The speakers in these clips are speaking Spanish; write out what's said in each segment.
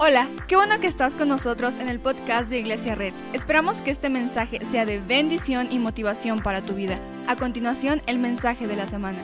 Hola, qué bueno que estás con nosotros en el podcast de Iglesia Red. Esperamos que este mensaje sea de bendición y motivación para tu vida. A continuación, el mensaje de la semana.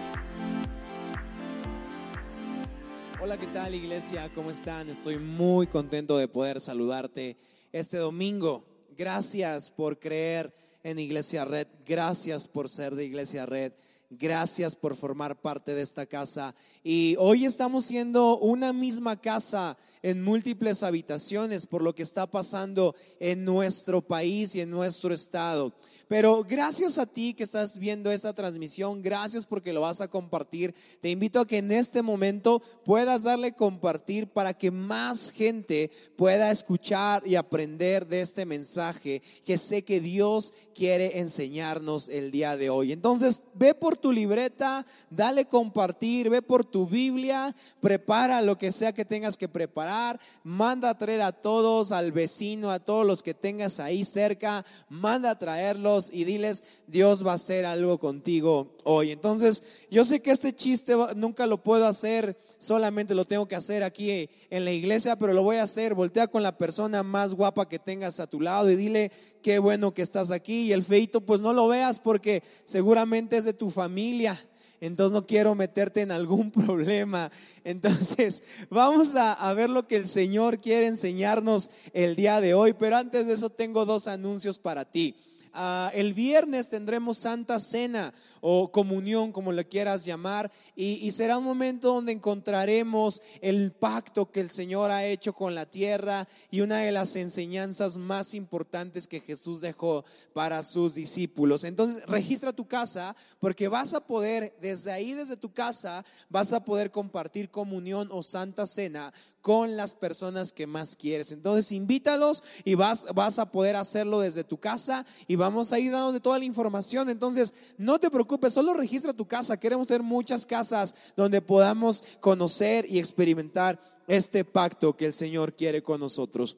Hola, ¿qué tal Iglesia? ¿Cómo están? Estoy muy contento de poder saludarte este domingo. Gracias por creer en Iglesia Red. Gracias por ser de Iglesia Red. Gracias por formar parte de esta casa. Y hoy estamos siendo una misma casa en múltiples habitaciones por lo que está pasando en nuestro país y en nuestro estado. Pero gracias a ti que estás viendo esta transmisión, gracias porque lo vas a compartir. Te invito a que en este momento puedas darle compartir para que más gente pueda escuchar y aprender de este mensaje que sé que Dios quiere enseñarnos el día de hoy. Entonces, ve por tu libreta, dale compartir, ve por tu Biblia, prepara lo que sea que tengas que preparar, manda a traer a todos, al vecino, a todos los que tengas ahí cerca, manda a traerlos y diles, Dios va a hacer algo contigo hoy. Entonces, yo sé que este chiste nunca lo puedo hacer, solamente lo tengo que hacer aquí en la iglesia, pero lo voy a hacer. Voltea con la persona más guapa que tengas a tu lado y dile, qué bueno que estás aquí. Y el feito, pues no lo veas porque seguramente es de tu familia. Entonces no quiero meterte en algún problema. Entonces vamos a, ver lo que el Señor quiere enseñarnos el día de hoy. Pero antes de eso tengo dos anuncios para ti. Ah, el viernes tendremos Santa Cena o comunión, como le quieras llamar, y, será un momento donde encontraremos el pacto que el Señor ha hecho con la tierra y una de las enseñanzas más importantes que Jesús dejó para sus discípulos. Entonces, registra tu casa porque vas a poder, desde ahí, desde tu casa, vas a poder compartir comunión o Santa Cena con las personas que más quieres. Entonces, invítalos y vas, vas a poder hacerlo desde tu casa vamos a ir dando toda la información. Entonces, no te preocupes, solo registra tu casa. Queremos tener muchas casas donde podamos conocer y experimentar este pacto que el Señor quiere con nosotros.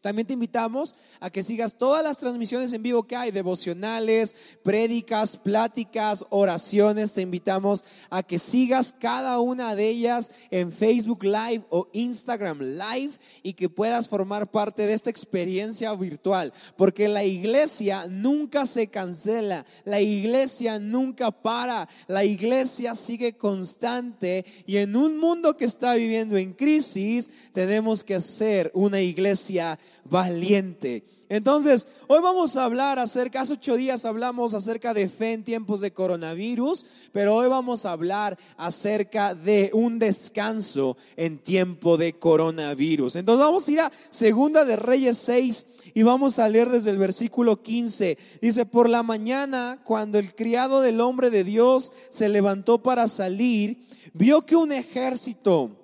También te invitamos a que sigas todas las transmisiones en vivo que hay, devocionales, prédicas, pláticas, oraciones. Te invitamos a que sigas cada una de ellas en Facebook Live o Instagram Live y que puedas formar parte de esta experiencia virtual. Porque la iglesia nunca se cancela, la iglesia nunca para, la iglesia sigue constante y en un mundo que está viviendo en crisis tenemos que ser una iglesia valiente. Entonces, hoy vamos a hablar acerca, hace ocho días hablamos acerca de fe en tiempos de coronavirus, pero hoy vamos a hablar acerca de un descanso en tiempo de coronavirus. Entonces vamos a ir a Segunda de Reyes 6 y vamos a leer desde el versículo 15. Dice, por la mañana, cuando el criado del hombre de Dios se levantó para salir, vio que un ejército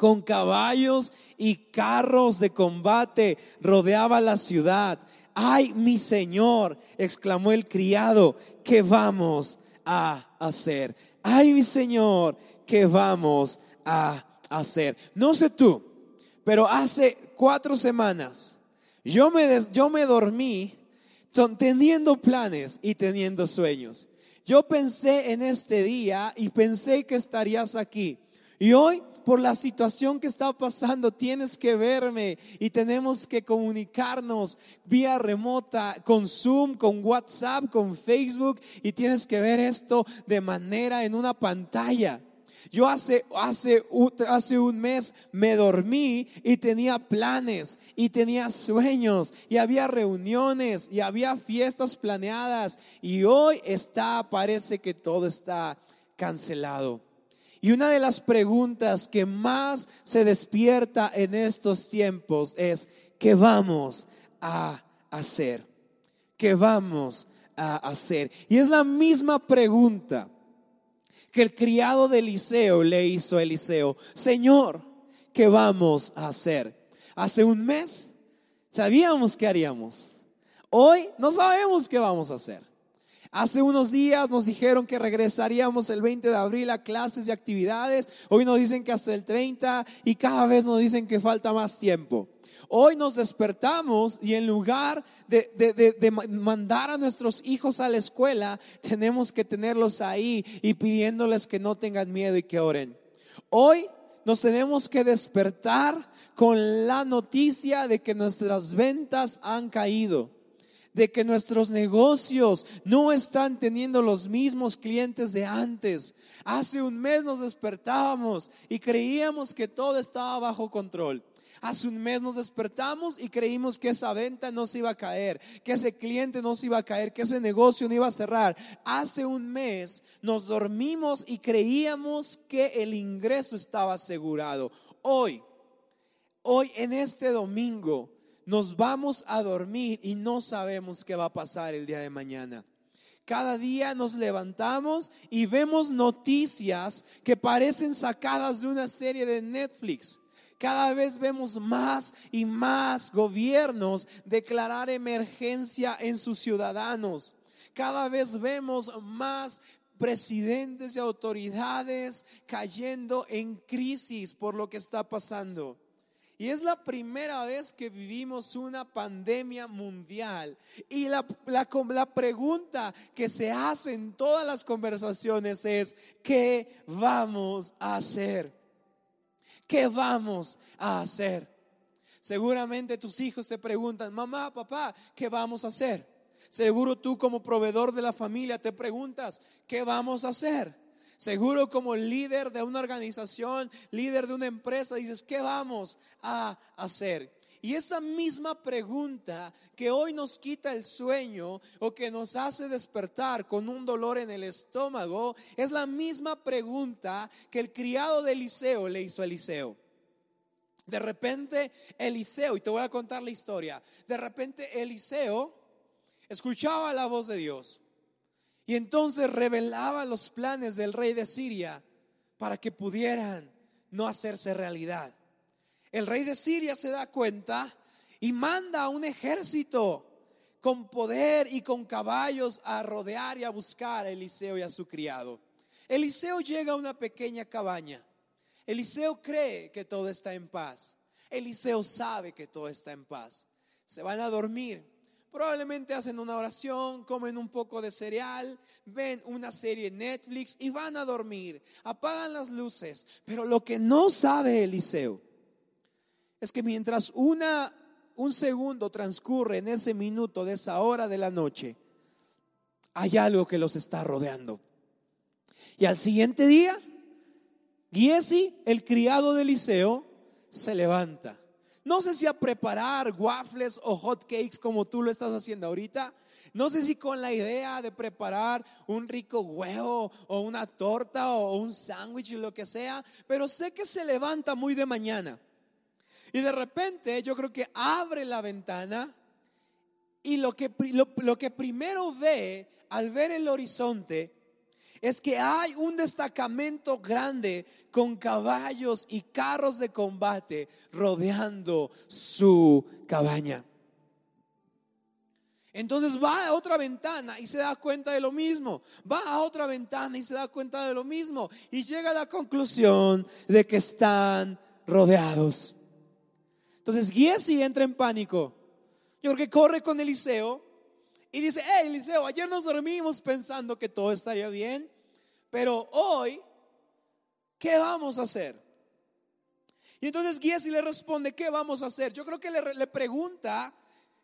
con caballos y carros de combate rodeaba la ciudad. Ay, mi Señor, exclamó el criado, ¿qué vamos a hacer? Ay, mi Señor, ¿qué vamos a hacer? No sé tú, pero hace cuatro semanas yo me, yo me dormí teniendo planes y teniendo sueños. Yo pensé en este día y pensé que estarías aquí. Y hoy por la situación que está pasando, tienes que verme y tenemos que comunicarnos vía remota, con Zoom, con WhatsApp, con Facebook y tienes que ver esto de manera en una pantalla. Yo hace, hace, hace un mes me dormí y tenía planes y tenía sueños y había reuniones y había fiestas planeadas y hoy está, parece que todo está cancelado. Y una de las preguntas que más se despierta en estos tiempos es, ¿qué vamos a hacer? ¿Qué vamos a hacer? Y es la misma pregunta que el criado de Eliseo le hizo a Eliseo. Señor, ¿qué vamos a hacer? Hace un mes sabíamos qué haríamos. Hoy no sabemos qué vamos a hacer. Hace unos días nos dijeron que regresaríamos el 20 de abril a clases y actividades. Hoy nos dicen que hasta el 30 y cada vez nos dicen que falta más tiempo. Hoy nos despertamos y en lugar de, mandar a nuestros hijos a la escuela, tenemos que tenerlos ahí y pidiéndoles que no tengan miedo y que oren. Hoy nos tenemos que despertar con la noticia de que nuestras ventas han caído, de que nuestros negocios no están teniendo los mismos clientes de antes. Hace un mes nos despertábamos y creíamos que todo estaba bajo control. Hace un mes nos despertamos y creímos que esa venta no se iba a caer, que ese cliente no se iba a caer, que ese negocio no iba a cerrar. Hace un mes nos dormimos y creíamos que el ingreso estaba asegurado. Hoy, hoy en este domingo, nos vamos a dormir y no sabemos qué va a pasar el día de mañana. Cada día nos levantamos y vemos noticias que parecen sacadas de una serie de Netflix. Cada vez vemos más y más gobiernos declarar emergencia en sus ciudadanos. Cada vez vemos más presidentes y autoridades cayendo en crisis por lo que está pasando. Y es la primera vez que vivimos una pandemia mundial. Y la, la, pregunta que se hace en todas las conversaciones es, ¿qué vamos a hacer? ¿Qué vamos a hacer? Seguramente tus hijos te preguntan, mamá, papá, ¿qué vamos a hacer? Seguro tú como proveedor de la familia te preguntas, ¿qué vamos a hacer? Seguro como líder de una organización, líder de una empresa, dices, ¿qué vamos a hacer? Y esa misma pregunta que hoy nos quita el sueño o que nos hace despertar con un dolor en el estómago, es la misma pregunta que el criado de Eliseo le hizo a Eliseo. De repente Eliseo, y te voy a contar la historia, de repente Eliseo escuchaba la voz de Dios y entonces revelaba los planes del rey de Siria para que pudieran no hacerse realidad. El rey de Siria se da cuenta y manda a un ejército con poder y con caballos a rodear y a buscar a Eliseo y a su criado. Eliseo llega a una pequeña cabaña. Eliseo cree que todo está en paz. Eliseo sabe que todo está en paz. Se van a dormir. Probablemente hacen una oración, comen un poco de cereal, ven una serie en Netflix y van a dormir. Apagan las luces. Pero lo que no sabe Eliseo es que mientras una, un segundo transcurre en ese minuto de esa hora de la noche, hay algo que los está rodeando. Y al siguiente día, Giesi, el criado de Eliseo, se levanta. No sé si a preparar waffles o hot cakes como tú lo estás haciendo ahorita. No sé si con la idea de preparar un rico huevo o una torta o un sándwich y lo que sea, pero sé que se levanta muy de mañana. Y de repente yo creo que abre la ventana y lo que, lo, que primero ve al ver el horizonte es que hay un destacamento grande con caballos y carros de combate rodeando su cabaña. Entonces va a otra ventana y se da cuenta de lo mismo. Va a otra ventana y se da cuenta de lo mismo. Y llega a la conclusión de que están rodeados. Entonces Giesi entra en pánico. Yo creo que corre con Eliseo y dice, hey Eliseo, ayer nos dormimos pensando que todo estaría bien, pero hoy, ¿qué vamos a hacer? Y entonces Giesi le responde, ¿qué vamos a hacer? Yo creo que le, le pregunta,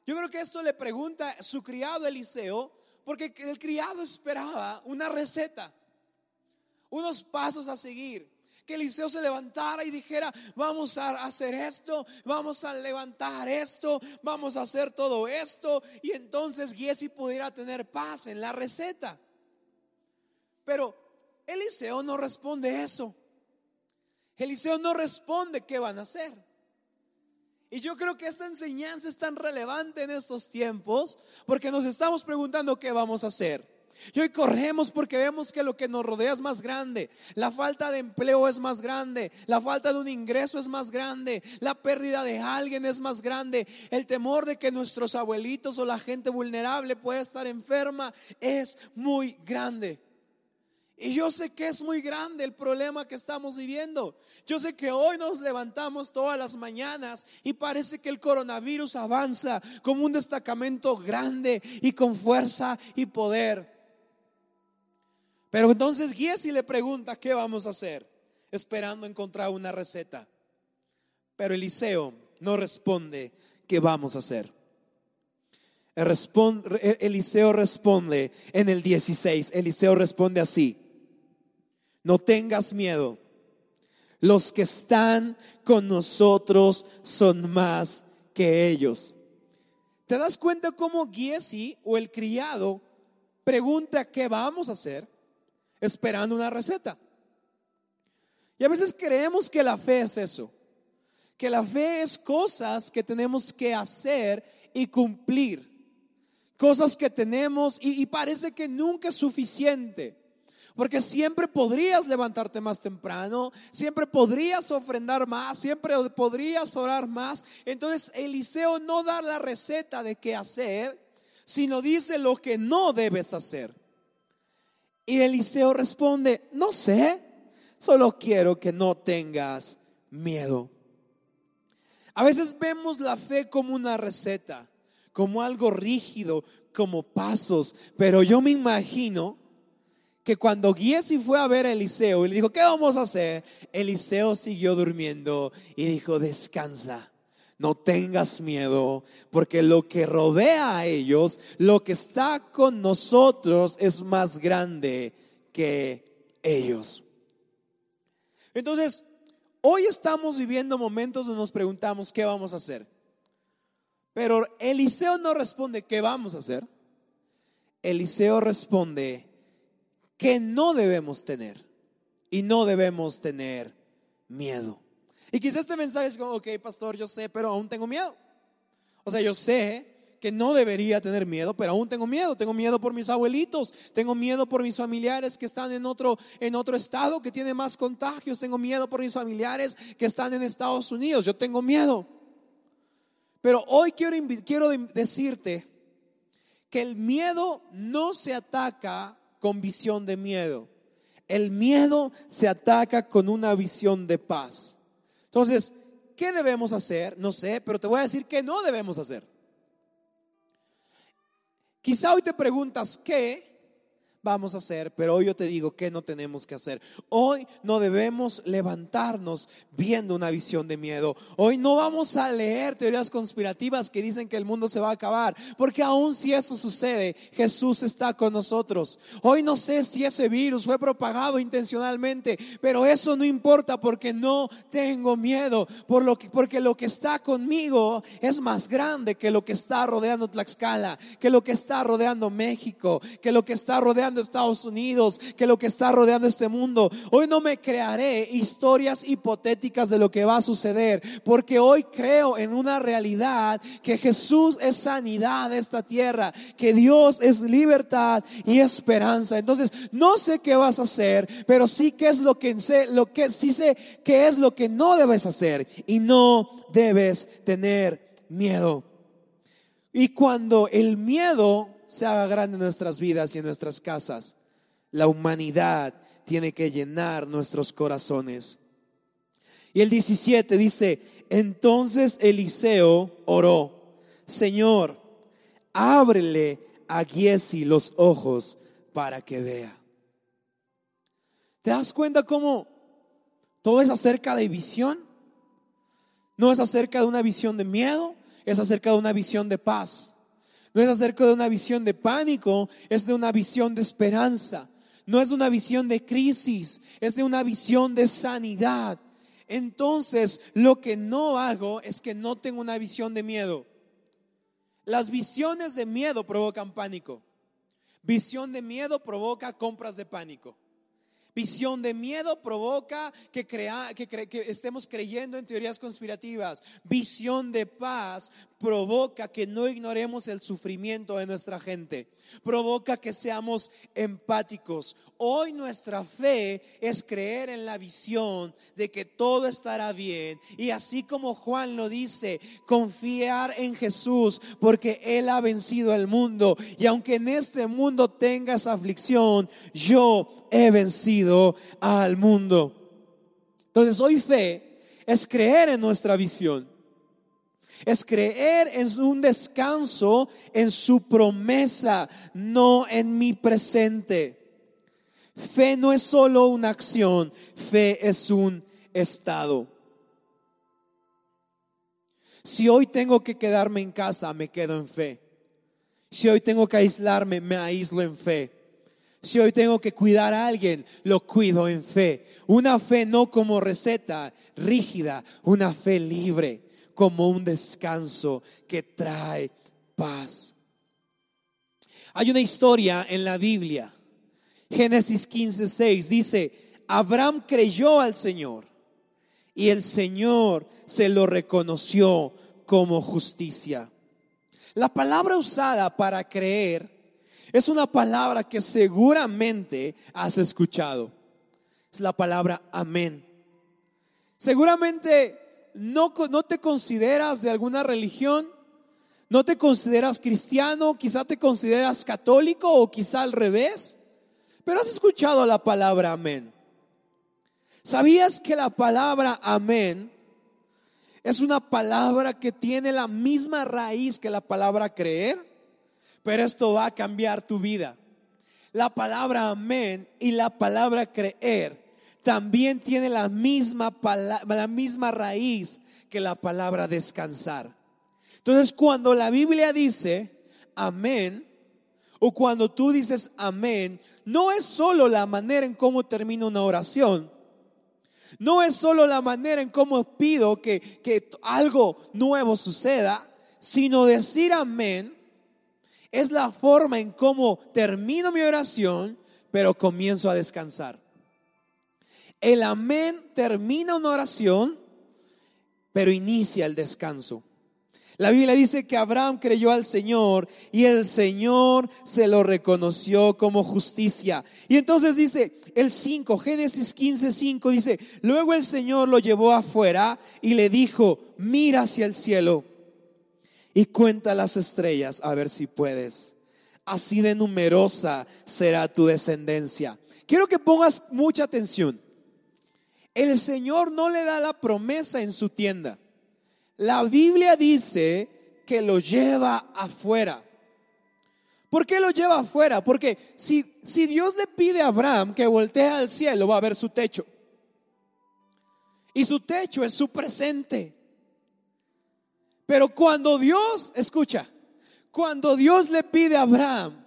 yo creo que esto le pregunta su criado Eliseo, porque el criado esperaba una receta, unos pasos a seguir que Eliseo se levantara y dijera, vamos a hacer esto, vamos a levantar esto, vamos a hacer todo esto. Y entonces Giesi pudiera tener paz en la receta. Pero Eliseo no responde eso. Eliseo no responde qué van a hacer. Y yo creo que esta enseñanza es tan relevante en estos tiempos porque nos estamos preguntando qué vamos a hacer. Y hoy corremos porque vemos que lo que nos rodea es más grande. La falta de empleo es más grande. La falta de un ingreso es más grande. La pérdida de alguien es más grande. El temor de que nuestros abuelitos o la gente vulnerable pueda estar enferma es muy grande. Y yo sé que es muy grande el problema que estamos viviendo. Yo sé que hoy nos levantamos todas las mañanas y parece que el coronavirus avanza como un destacamento grande y con fuerza y poder. Pero entonces Giesi le pregunta, ¿qué vamos a hacer? esperando encontrar una receta. Pero Eliseo no responde qué vamos a hacer. Eliseo responde en el 16, Eliseo responde así, no tengas miedo, los que están con nosotros son más que ellos. ¿Te das cuenta cómo Giesi o el criado pregunta qué vamos a hacer esperando una receta? Y a veces creemos que la fe es eso, que la fe es cosas que tenemos que hacer y cumplir, cosas que tenemos y, parece que nunca es suficiente. Porque siempre podrías levantarte más temprano, siempre podrías ofrendar más, siempre podrías orar más. Entonces Eliseo no da la receta de qué hacer, sino dice lo que no debes hacer. Y Eliseo responde, no sé, solo quiero que no tengas miedo. A veces vemos la fe como una receta, como algo rígido, como pasos, pero yo me imagino que cuando Giesi fue a ver a Eliseo y le dijo, ¿qué vamos a hacer? Eliseo siguió durmiendo y dijo, descansa, no tengas miedo, porque lo que rodea a ellos, lo que está con nosotros es más grande que ellos. Entonces, hoy estamos viviendo momentos donde nos preguntamos, ¿qué vamos a hacer? Pero Eliseo no responde, ¿qué vamos a hacer? Eliseo responde, que no debemos tener. Y no debemos tener miedo. Y quizás este mensaje es como, ok, pastor, yo sé, pero aún tengo miedo. O sea, yo sé que no debería tener miedo, pero aún tengo miedo. Tengo miedo por mis abuelitos, tengo miedo por mis familiares que están en otro, en otro estado que tiene más contagios, tengo miedo por mis familiares que están en Estados Unidos, yo tengo miedo. Pero hoy quiero, quiero decirte que el miedo no se ataca con visión de miedo. El miedo se ataca con una visión de paz. Entonces, ¿qué debemos hacer? No sé, pero te voy a decir que no debemos hacer. Quizá hoy te preguntas, ¿qué? Vamos a hacer, pero hoy yo te digo que no tenemos que hacer. Hoy no debemos levantarnos viendo una visión de miedo. Hoy no vamos a leer teorías conspirativas que dicen que el mundo se va a acabar, porque aun si eso sucede, Jesús está con nosotros. Hoy no sé si ese virus fue propagado intencionalmente, pero eso no importa porque no tengo miedo, por lo que, porque lo que está conmigo es más grande que lo que está rodeando Tlaxcala, que lo que está rodeando México, que lo que está rodeando Estados Unidos, que lo que está rodeando este mundo. Hoy no me crearé historias hipotéticas de lo que va a suceder, porque hoy creo en una realidad que Jesús es sanidad de esta tierra, que Dios es libertad y esperanza. Entonces, no sé qué vas a hacer, pero sí que es lo que sé, lo que sí sé que es lo que no debes hacer y no debes tener miedo. Y cuando el miedo se haga grande en nuestras vidas y en nuestras casas. La humanidad tiene que llenar nuestros corazones. Y el 17 dice, entonces Eliseo oró, Señor, ábrele a Giesi los ojos para que vea. ¿Te das cuenta cómo todo es acerca de visión? No es acerca de una visión de miedo, es acerca de una visión de paz. No es acerca de una visión de pánico, es de una visión de esperanza. No es una visión de crisis, es de una visión de sanidad. Entonces, lo que no hago es que no tengo una visión de miedo. Las visiones de miedo provocan pánico. Visión de miedo provoca compras de pánico. Visión de miedo provoca que, crea, que, estemos creyendo en teorías conspirativas. Visión de paz provoca que no ignoremos el sufrimiento de nuestra gente. Provoca que seamos empáticos. Hoy nuestra fe es creer en la visión de que todo estará bien. Y así como Juan lo dice, confiar en Jesús porque Él ha vencido al mundo. Y aunque en este mundo tengas aflicción, yo he vencido al mundo. Entonces hoy fe es creer en nuestra visión es creer en un descanso en su promesa, no en mi presente. Fe no es solo una acción, fe es un estado. Si hoy tengo que quedarme en casa, me quedo en fe. Si hoy tengo que aislarme, me aíslo en fe. Si hoy tengo que cuidar a alguien, lo cuido en fe. Una fe no como receta rígida, una fe libre, como un descanso que trae paz. Hay una historia en la Biblia, Génesis 15, 6, dice, Abraham creyó al Señor y el Señor se lo reconoció como justicia. La palabra usada para creer es una palabra que seguramente has escuchado. Es la palabra amén. Seguramente no, no te consideras de alguna religión, no te consideras cristiano, quizá te consideras católico o quizá al revés, pero has escuchado la palabra amén. ¿Sabías que la palabra amén es una palabra que tiene la misma raíz que la palabra creer? Pero esto va a cambiar tu vida. La palabra amén y la palabra creer también tiene la misma, la misma raíz que la palabra descansar. Entonces, cuando la Biblia dice amén, o cuando tú dices amén, no es solo la manera en cómo termina una oración, no es solo la manera en cómo pido que, que algo nuevo suceda, sino decir amén es la forma en cómo termino mi oración, pero comienzo a descansar. El amén termina una oración, pero inicia el descanso. La Biblia dice que Abraham creyó al Señor y el Señor se lo reconoció como justicia. Y entonces dice el 5, Génesis 15, 5 dice, luego el Señor lo llevó afuera y le dijo, mira hacia el cielo y cuenta las estrellas a ver si puedes. Así de numerosa será tu descendencia. Quiero que pongas mucha atención. El Señor no le da la promesa en su tienda. La Biblia dice que lo lleva afuera. ¿Por qué lo lleva afuera? Porque si, si Dios le pide a Abraham que voltee al cielo, va a ver su techo. Y su techo es su presente. Pero cuando Dios, escucha, cuando Dios le pide a Abraham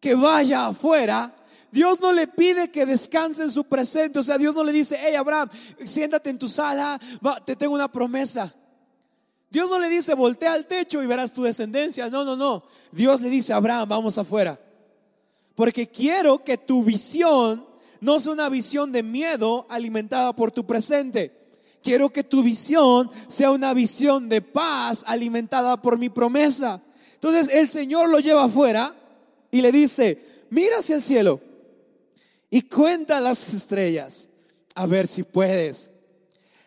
que vaya afuera, Dios no le pide que descanse en su presente. O sea, Dios no le dice, hey Abraham, siéntate en tu sala, te tengo una promesa. Dios no le dice, voltea al techo y verás tu descendencia. No, no, no. Dios le dice, Abraham, vamos afuera. Porque quiero que tu visión no sea una visión de miedo alimentada por tu presente. Quiero que tu visión sea una visión de paz alimentada por mi promesa. Entonces el Señor lo lleva afuera y le dice, mira hacia el cielo y cuenta las estrellas, a ver si puedes.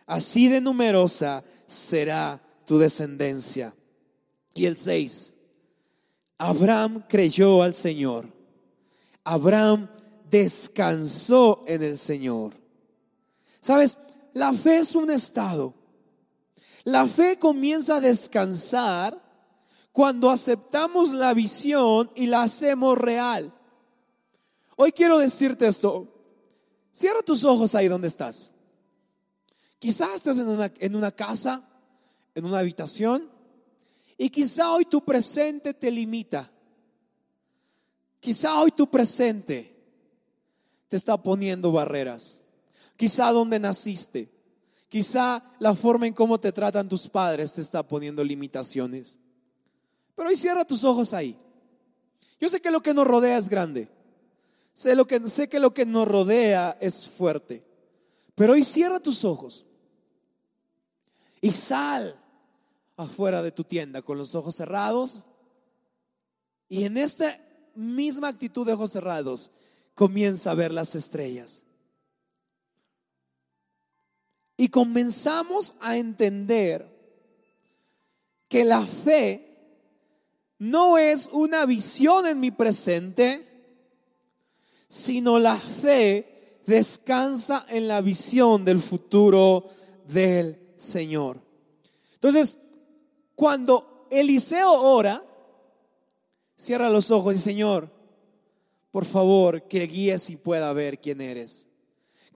Así de numerosa será tu descendencia. Y el 6, Abraham creyó al Señor. Abraham descansó en el Señor. ¿Sabes? La fe es un estado. La fe comienza a descansar cuando aceptamos la visión y la hacemos real. Hoy quiero decirte esto. Cierra tus ojos ahí donde estás. Quizás estás en una, en una casa, en una habitación, y quizá hoy tu presente te limita. Quizá hoy tu presente te está poniendo barreras. Quizá donde naciste. Quizá la forma en cómo te tratan tus padres te está poniendo limitaciones. Pero hoy cierra tus ojos ahí. Yo sé que lo que nos rodea es grande. Sé, lo que, sé que lo que nos rodea es fuerte. Pero hoy cierra tus ojos y sal afuera de tu tienda con los ojos cerrados. Y en esta misma actitud de ojos cerrados comienza a ver las estrellas. Y comenzamos a entender que la fe no es una visión en mi presente, sino la fe descansa en la visión del futuro del Señor. Entonces, cuando Eliseo ora, cierra los ojos y Señor, por favor, que guíes y pueda ver quién eres.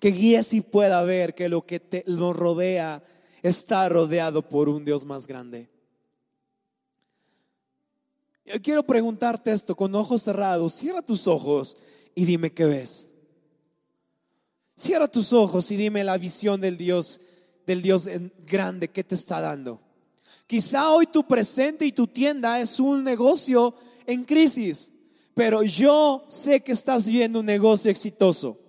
Que guíes y pueda ver que lo que te, nos rodea está rodeado por un Dios más grande. Yo quiero preguntarte esto con ojos cerrados. Cierra tus ojos y dime qué ves. Cierra tus ojos y dime la visión del Dios, del Dios grande que te está dando. Quizá hoy tu presente y tu tienda es un negocio en crisis, pero yo sé que estás viendo un negocio exitoso.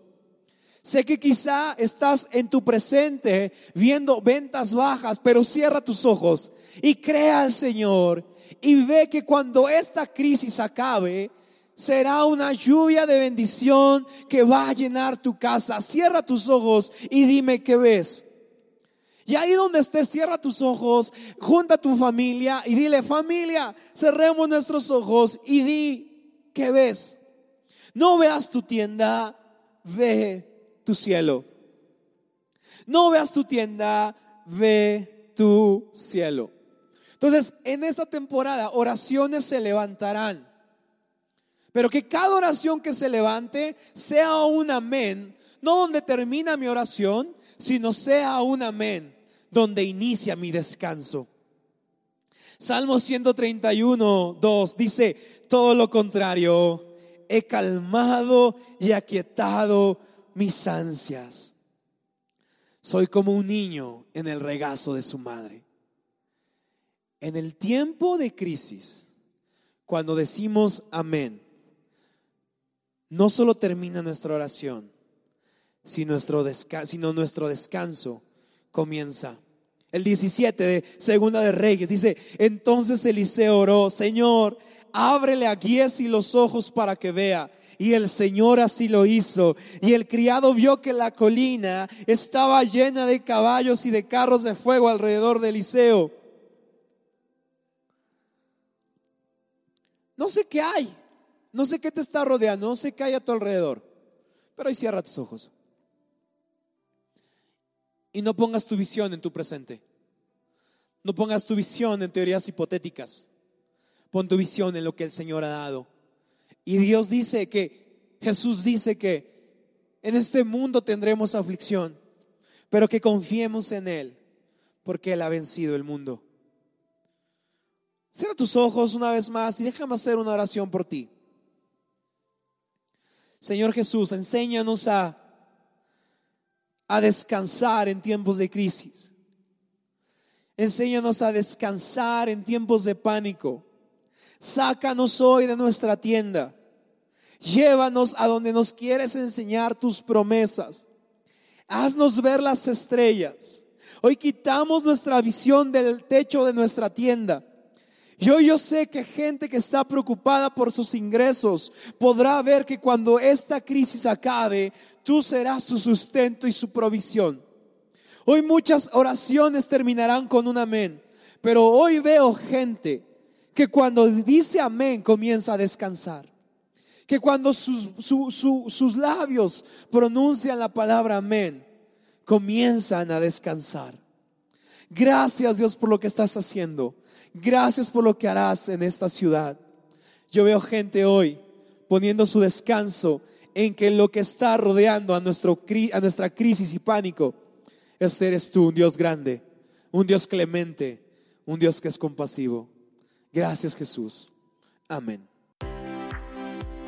Sé que quizá estás en tu presente viendo ventas bajas, pero cierra tus ojos y crea al Señor y ve que cuando esta crisis acabe, será una lluvia de bendición que va a llenar tu casa. Cierra tus ojos y dime qué ves. Y ahí donde estés, cierra tus ojos, junta a tu familia y dile, familia, cerremos nuestros ojos y di qué ves. No veas tu tienda, ve tu cielo. No veas tu tienda, ve tu cielo. Entonces, en esta temporada, oraciones se levantarán. Pero que cada oración que se levante sea un amén, no donde termina mi oración, sino sea un amén, donde inicia mi descanso. Salmo 131, 2 dice, todo lo contrario, he calmado y aquietado mis ansias. Soy como un niño en el regazo de su madre. En el tiempo de crisis, cuando decimos amén, no solo termina nuestra oración, sino nuestro, descanso comienza. El 17 de Segunda de Reyes dice, entonces Eliseo oró, Señor, ábrele a Giesi los ojos para que vea. Y el Señor así lo hizo. Y el criado vio que la colina estaba llena de caballos y de carros de fuego alrededor de Eliseo. No sé qué hay, no sé qué te está rodeando, no sé qué hay a tu alrededor. Pero ahí cierra tus ojos. Y no pongas tu visión en tu presente. No pongas tu visión en teorías hipotéticas. Pon tu visión en lo que el Señor ha dado. Y Dios dice que, Jesús dice que en este mundo tendremos aflicción, pero que confiemos en Él, porque Él ha vencido el mundo. Cierra tus ojos una vez más y déjame hacer una oración por ti. Señor Jesús, enséñanos a, a descansar en tiempos de crisis. Enséñanos a descansar en tiempos de pánico. Sácanos hoy de nuestra tienda. Llévanos a donde nos quieres enseñar tus promesas. Haznos ver las estrellas. Hoy quitamos nuestra visión del techo de nuestra tienda. Y hoy yo sé que gente que está preocupada por sus ingresos podrá ver que cuando esta crisis acabe, tú serás su sustento y su provisión. Hoy muchas oraciones terminarán con un amén, pero hoy veo gente que cuando dice amén comienza a descansar. Que cuando sus, sus labios pronuncian la palabra amén, comienzan a descansar. Gracias Dios por lo que estás haciendo. Gracias por lo que harás en esta ciudad. Yo veo gente hoy poniendo su descanso en que lo que está rodeando a, nuestro, a nuestra crisis y pánico, es eres tú, un Dios grande, un Dios clemente, un Dios que es compasivo. Gracias Jesús. Amén.